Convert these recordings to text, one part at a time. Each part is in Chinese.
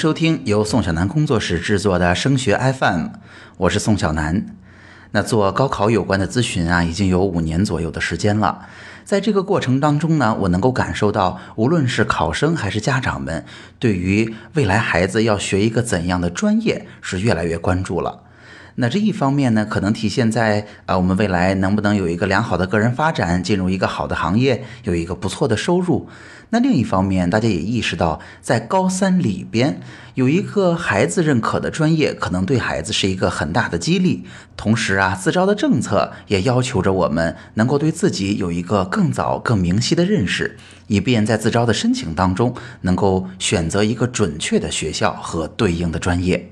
收听由宋小南工作室制作的升学 FM，我是宋小南。那做高考有关的咨询啊，已经有五年左右的时间了。在这个过程当中呢，我能够感受到，无论是考生还是家长们，对于未来孩子要学一个怎样的专业，是越来越关注了。那这一方面呢，可能体现在啊，我们未来能不能有一个良好的个人发展，进入一个好的行业，有一个不错的收入。那另一方面，大家也意识到，在高三里边有一个孩子认可的专业，可能对孩子是一个很大的激励。同时啊，自招的政策也要求着我们能够对自己有一个更早、更明晰的认识，以便在自招的申请当中能够选择一个准确的学校和对应的专业。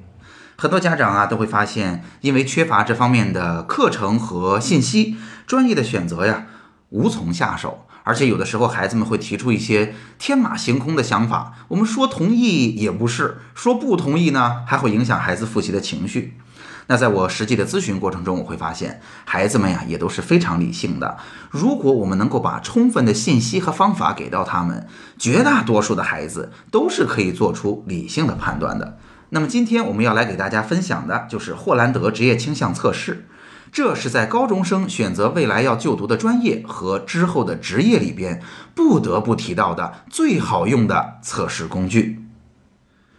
很多家长啊都会发现，因为缺乏这方面的课程和信息，专业的选择呀无从下手。而且有的时候，孩子们会提出一些天马行空的想法，我们说同意也不是，说不同意呢，还会影响孩子复习的情绪。那在我实际的咨询过程中，我会发现，孩子们呀也都是非常理性的。如果我们能够把充分的信息和方法给到他们，绝大多数的孩子都是可以做出理性的判断的。那么今天我们要来给大家分享的就是霍兰德职业倾向测试。这是在高中生选择未来要就读的专业和之后的职业里边不得不提到的最好用的测试工具。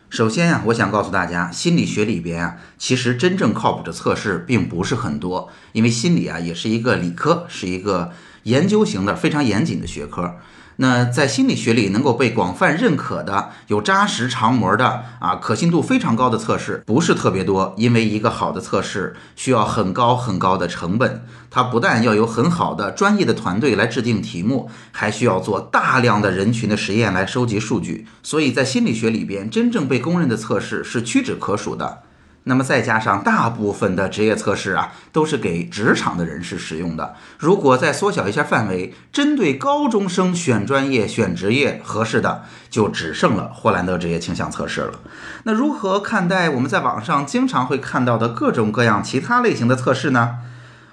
首先啊，我想告诉大家，心理学里边啊，其实真正靠谱的测试并不是很多，因为心理啊也是一个理科，是一个研究型的非常严谨的学科。那在心理学里能够被广泛认可的、有扎实长模的啊，可信度非常高的测试不是特别多，因为一个好的测试需要很高很高的成本，它不但要有很好的专业的团队来制定题目，还需要做大量的人群的实验来收集数据，所以在心理学里边，真正被公认的测试是屈指可数的。那么再加上大部分的职业测试啊，都是给职场的人士使用的。如果再缩小一下范围，针对高中生选专业、选职业合适的，就只剩了霍兰德职业倾向测试了。那如何看待我们在网上经常会看到的各种各样其他类型的测试呢？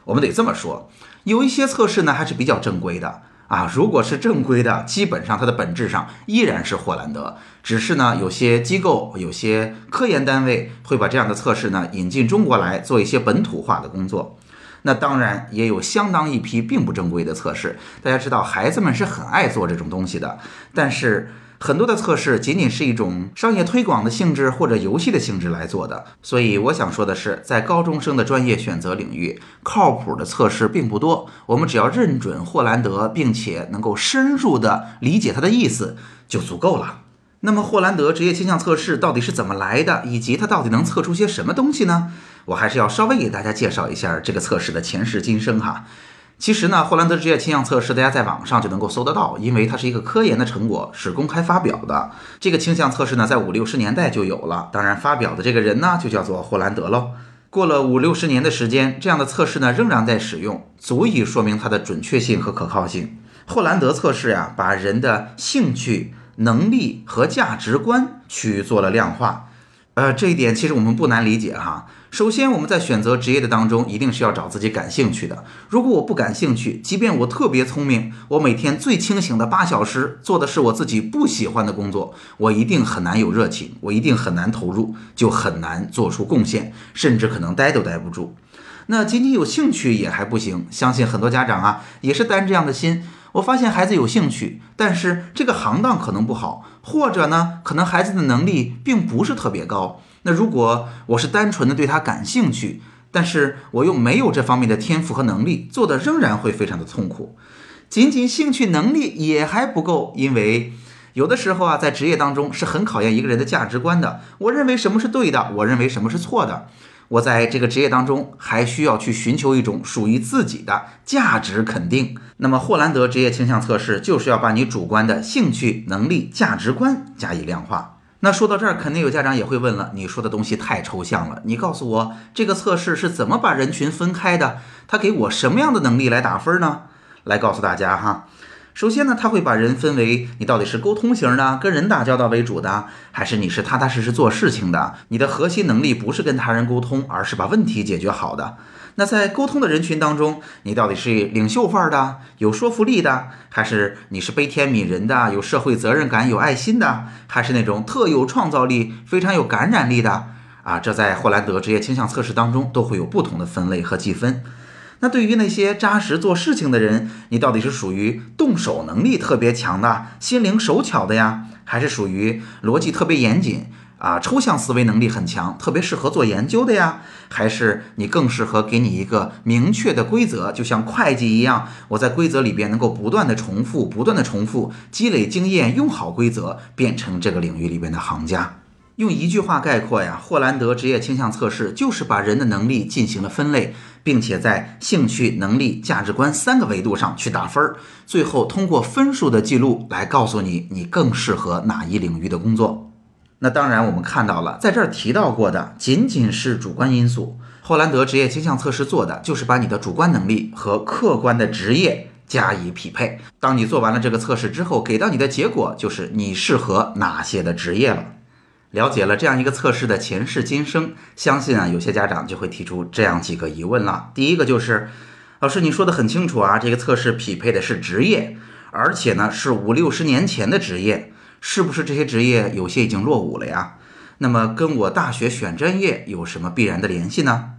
我们得这么说，有一些测试呢还是比较正规的。啊，如果是正规的，基本上它的本质上依然是霍兰德，只是呢，有些机构、有些科研单位会把这样的测试呢引进中国来做一些本土化的工作。那当然也有相当一批并不正规的测试。大家知道，孩子们是很爱做这种东西的，但是。很多的测试仅仅是一种商业推广的性质或者游戏的性质来做的，所以我想说的是，在高中生的专业选择领域，靠谱的测试并不多。我们只要认准霍兰德，并且能够深入的理解他的意思就足够了。那么，霍兰德职业倾向测试到底是怎么来的，以及它到底能测出些什么东西呢？我还是要稍微给大家介绍一下这个测试的前世今生哈。其实呢，霍兰德职业倾向测试，大家在网上就能够搜得到，因为它是一个科研的成果，是公开发表的。这个倾向测试呢，在五六十年代就有了，当然发表的这个人呢，就叫做霍兰德喽。过了五六十年的时间，这样的测试呢，仍然在使用，足以说明它的准确性和可靠性。霍兰德测试呀，把人的兴趣、能力和价值观去做了量化。呃，这一点其实我们不难理解哈。首先，我们在选择职业的当中，一定是要找自己感兴趣的。如果我不感兴趣，即便我特别聪明，我每天最清醒的八小时做的是我自己不喜欢的工作，我一定很难有热情，我一定很难投入，就很难做出贡献，甚至可能待都待不住。那仅仅有兴趣也还不行，相信很多家长啊也是担这样的心。我发现孩子有兴趣，但是这个行当可能不好，或者呢，可能孩子的能力并不是特别高。那如果我是单纯的对他感兴趣，但是我又没有这方面的天赋和能力，做的仍然会非常的痛苦。仅仅兴趣能力也还不够，因为有的时候啊，在职业当中是很考验一个人的价值观的。我认为什么是对的，我认为什么是错的。我在这个职业当中还需要去寻求一种属于自己的价值肯定。那么霍兰德职业倾向测试就是要把你主观的兴趣、能力、价值观加以量化。那说到这儿，肯定有家长也会问了：你说的东西太抽象了，你告诉我这个测试是怎么把人群分开的？他给我什么样的能力来打分呢？来告诉大家哈。首先呢，他会把人分为你到底是沟通型的，跟人打交道为主的，还是你是踏踏实实做事情的？你的核心能力不是跟他人沟通，而是把问题解决好的。那在沟通的人群当中，你到底是领袖范儿的、有说服力的，还是你是悲天悯人的、有社会责任感、有爱心的，还是那种特有创造力、非常有感染力的？啊，这在霍兰德职业倾向测试当中都会有不同的分类和计分。那对于那些扎实做事情的人，你到底是属于动手能力特别强的、心灵手巧的呀，还是属于逻辑特别严谨？啊，抽象思维能力很强，特别适合做研究的呀？还是你更适合给你一个明确的规则，就像会计一样，我在规则里边能够不断的重复，不断的重复，积累经验，用好规则，变成这个领域里边的行家。用一句话概括呀，霍兰德职业倾向测试就是把人的能力进行了分类，并且在兴趣、能力、价值观三个维度上去打分儿，最后通过分数的记录来告诉你你更适合哪一领域的工作。那当然，我们看到了，在这儿提到过的仅仅是主观因素。霍兰德职业倾向测试做的就是把你的主观能力和客观的职业加以匹配。当你做完了这个测试之后，给到你的结果就是你适合哪些的职业了。了解了这样一个测试的前世今生，相信啊，有些家长就会提出这样几个疑问了。第一个就是，老师你说的很清楚啊，这个测试匹配的是职业，而且呢是五六十年前的职业。是不是这些职业有些已经落伍了呀？那么跟我大学选专业有什么必然的联系呢？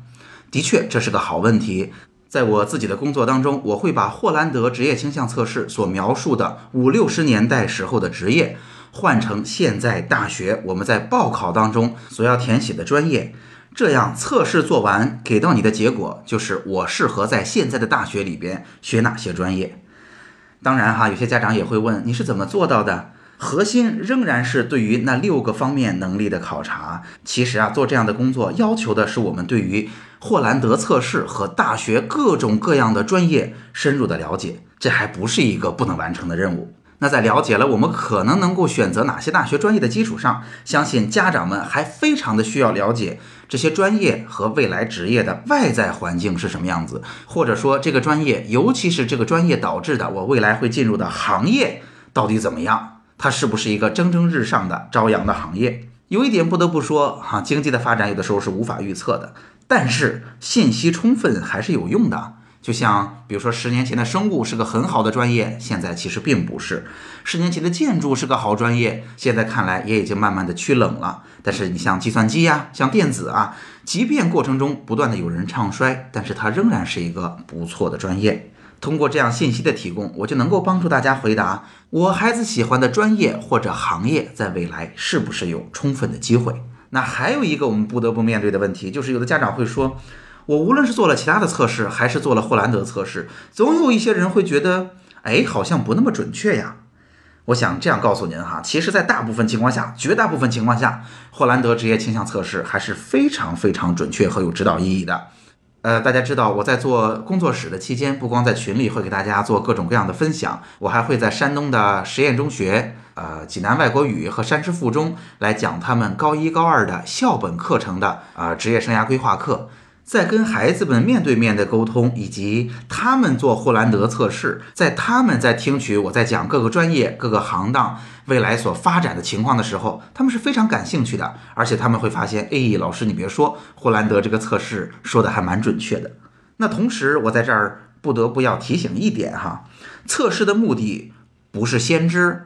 的确，这是个好问题。在我自己的工作当中，我会把霍兰德职业倾向测试所描述的五六十年代时候的职业，换成现在大学我们在报考当中所要填写的专业。这样测试做完，给到你的结果就是我适合在现在的大学里边学哪些专业。当然哈，有些家长也会问，你是怎么做到的？核心仍然是对于那六个方面能力的考察。其实啊，做这样的工作要求的是我们对于霍兰德测试和大学各种各样的专业深入的了解，这还不是一个不能完成的任务。那在了解了我们可能能够选择哪些大学专业的基础上，相信家长们还非常的需要了解这些专业和未来职业的外在环境是什么样子，或者说这个专业，尤其是这个专业导致的我未来会进入的行业到底怎么样。它是不是一个蒸蒸日上的朝阳的行业？有一点不得不说哈，经济的发展有的时候是无法预测的，但是信息充分还是有用的。就像比如说，十年前的生物是个很好的专业，现在其实并不是；十年前的建筑是个好专业，现在看来也已经慢慢的趋冷了。但是你像计算机呀，像电子啊，即便过程中不断的有人唱衰，但是它仍然是一个不错的专业。通过这样信息的提供，我就能够帮助大家回答我孩子喜欢的专业或者行业在未来是不是有充分的机会。那还有一个我们不得不面对的问题，就是有的家长会说，我无论是做了其他的测试，还是做了霍兰德测试，总有一些人会觉得，哎，好像不那么准确呀。我想这样告诉您哈，其实，在大部分情况下，绝大部分情况下，霍兰德职业倾向测试还是非常非常准确和有指导意义的。呃，大家知道我在做工作室的期间，不光在群里会给大家做各种各样的分享，我还会在山东的实验中学、呃济南外国语和山师附中来讲他们高一高二的校本课程的啊职业生涯规划课。在跟孩子们面对面的沟通，以及他们做霍兰德测试，在他们在听取我在讲各个专业、各个行当未来所发展的情况的时候，他们是非常感兴趣的，而且他们会发现，哎，老师你别说，霍兰德这个测试说的还蛮准确的。那同时，我在这儿不得不要提醒一点哈，测试的目的不是先知，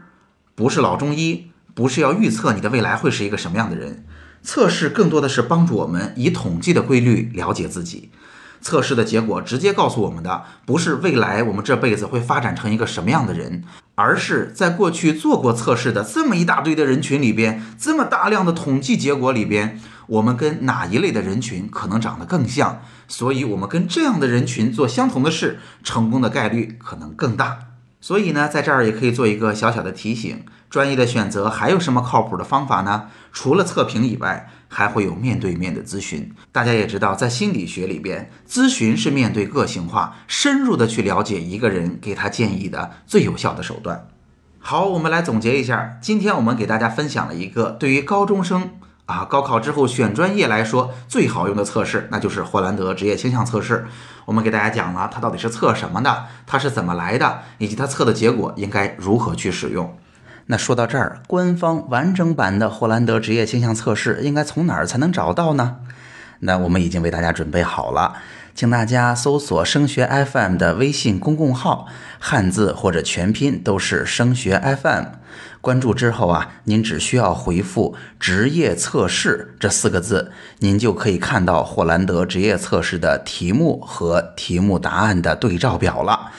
不是老中医，不是要预测你的未来会是一个什么样的人。测试更多的是帮助我们以统计的规律了解自己。测试的结果直接告诉我们的，不是未来我们这辈子会发展成一个什么样的人，而是在过去做过测试的这么一大堆的人群里边，这么大量的统计结果里边，我们跟哪一类的人群可能长得更像？所以，我们跟这样的人群做相同的事，成功的概率可能更大。所以呢，在这儿也可以做一个小小的提醒：专业的选择还有什么靠谱的方法呢？除了测评以外，还会有面对面的咨询。大家也知道，在心理学里边，咨询是面对个性化、深入的去了解一个人，给他建议的最有效的手段。好，我们来总结一下，今天我们给大家分享了一个对于高中生。啊，高考之后选专业来说，最好用的测试那就是霍兰德职业倾向测试。我们给大家讲了它到底是测什么的，它是怎么来的，以及它测的结果应该如何去使用。那说到这儿，官方完整版的霍兰德职业倾向测试应该从哪儿才能找到呢？那我们已经为大家准备好了，请大家搜索“升学 FM” 的微信公共号，汉字或者全拼都是“升学 FM”。关注之后啊，您只需要回复“职业测试”这四个字，您就可以看到霍兰德职业测试的题目和题目答案的对照表了。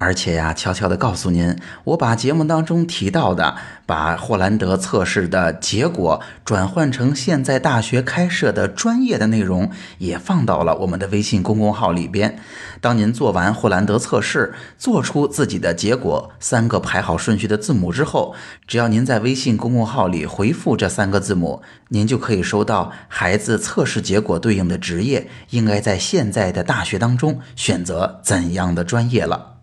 而且呀，悄悄地告诉您，我把节目当中提到的，把霍兰德测试的结果转换成现在大学开设的专业的内容，也放到了我们的微信公众号里边。当您做完霍兰德测试，做出自己的结果三个排好顺序的字母之后，只要您在微信公众号里回复这三个字母，您就可以收到孩子测试结果对应的职业应该在现在的大学当中选择怎样的专业了。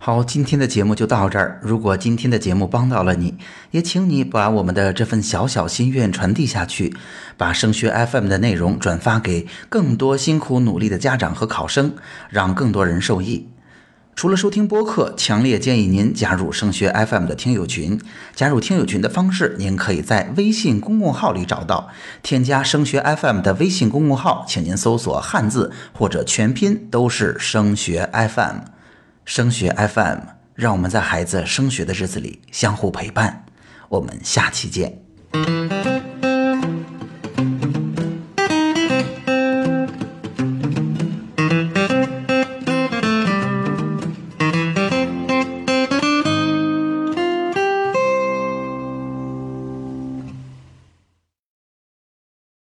好，今天的节目就到这儿。如果今天的节目帮到了你，也请你把我们的这份小小心愿传递下去，把升学 FM 的内容转发给更多辛苦努力的家长和考生，让更多人受益。除了收听播客，强烈建议您加入升学 FM 的听友群。加入听友群的方式，您可以在微信公众号里找到。添加升学 FM 的微信公众号，请您搜索汉字或者全拼都是升学 FM。升学 FM，让我们在孩子升学的日子里相互陪伴。我们下期见。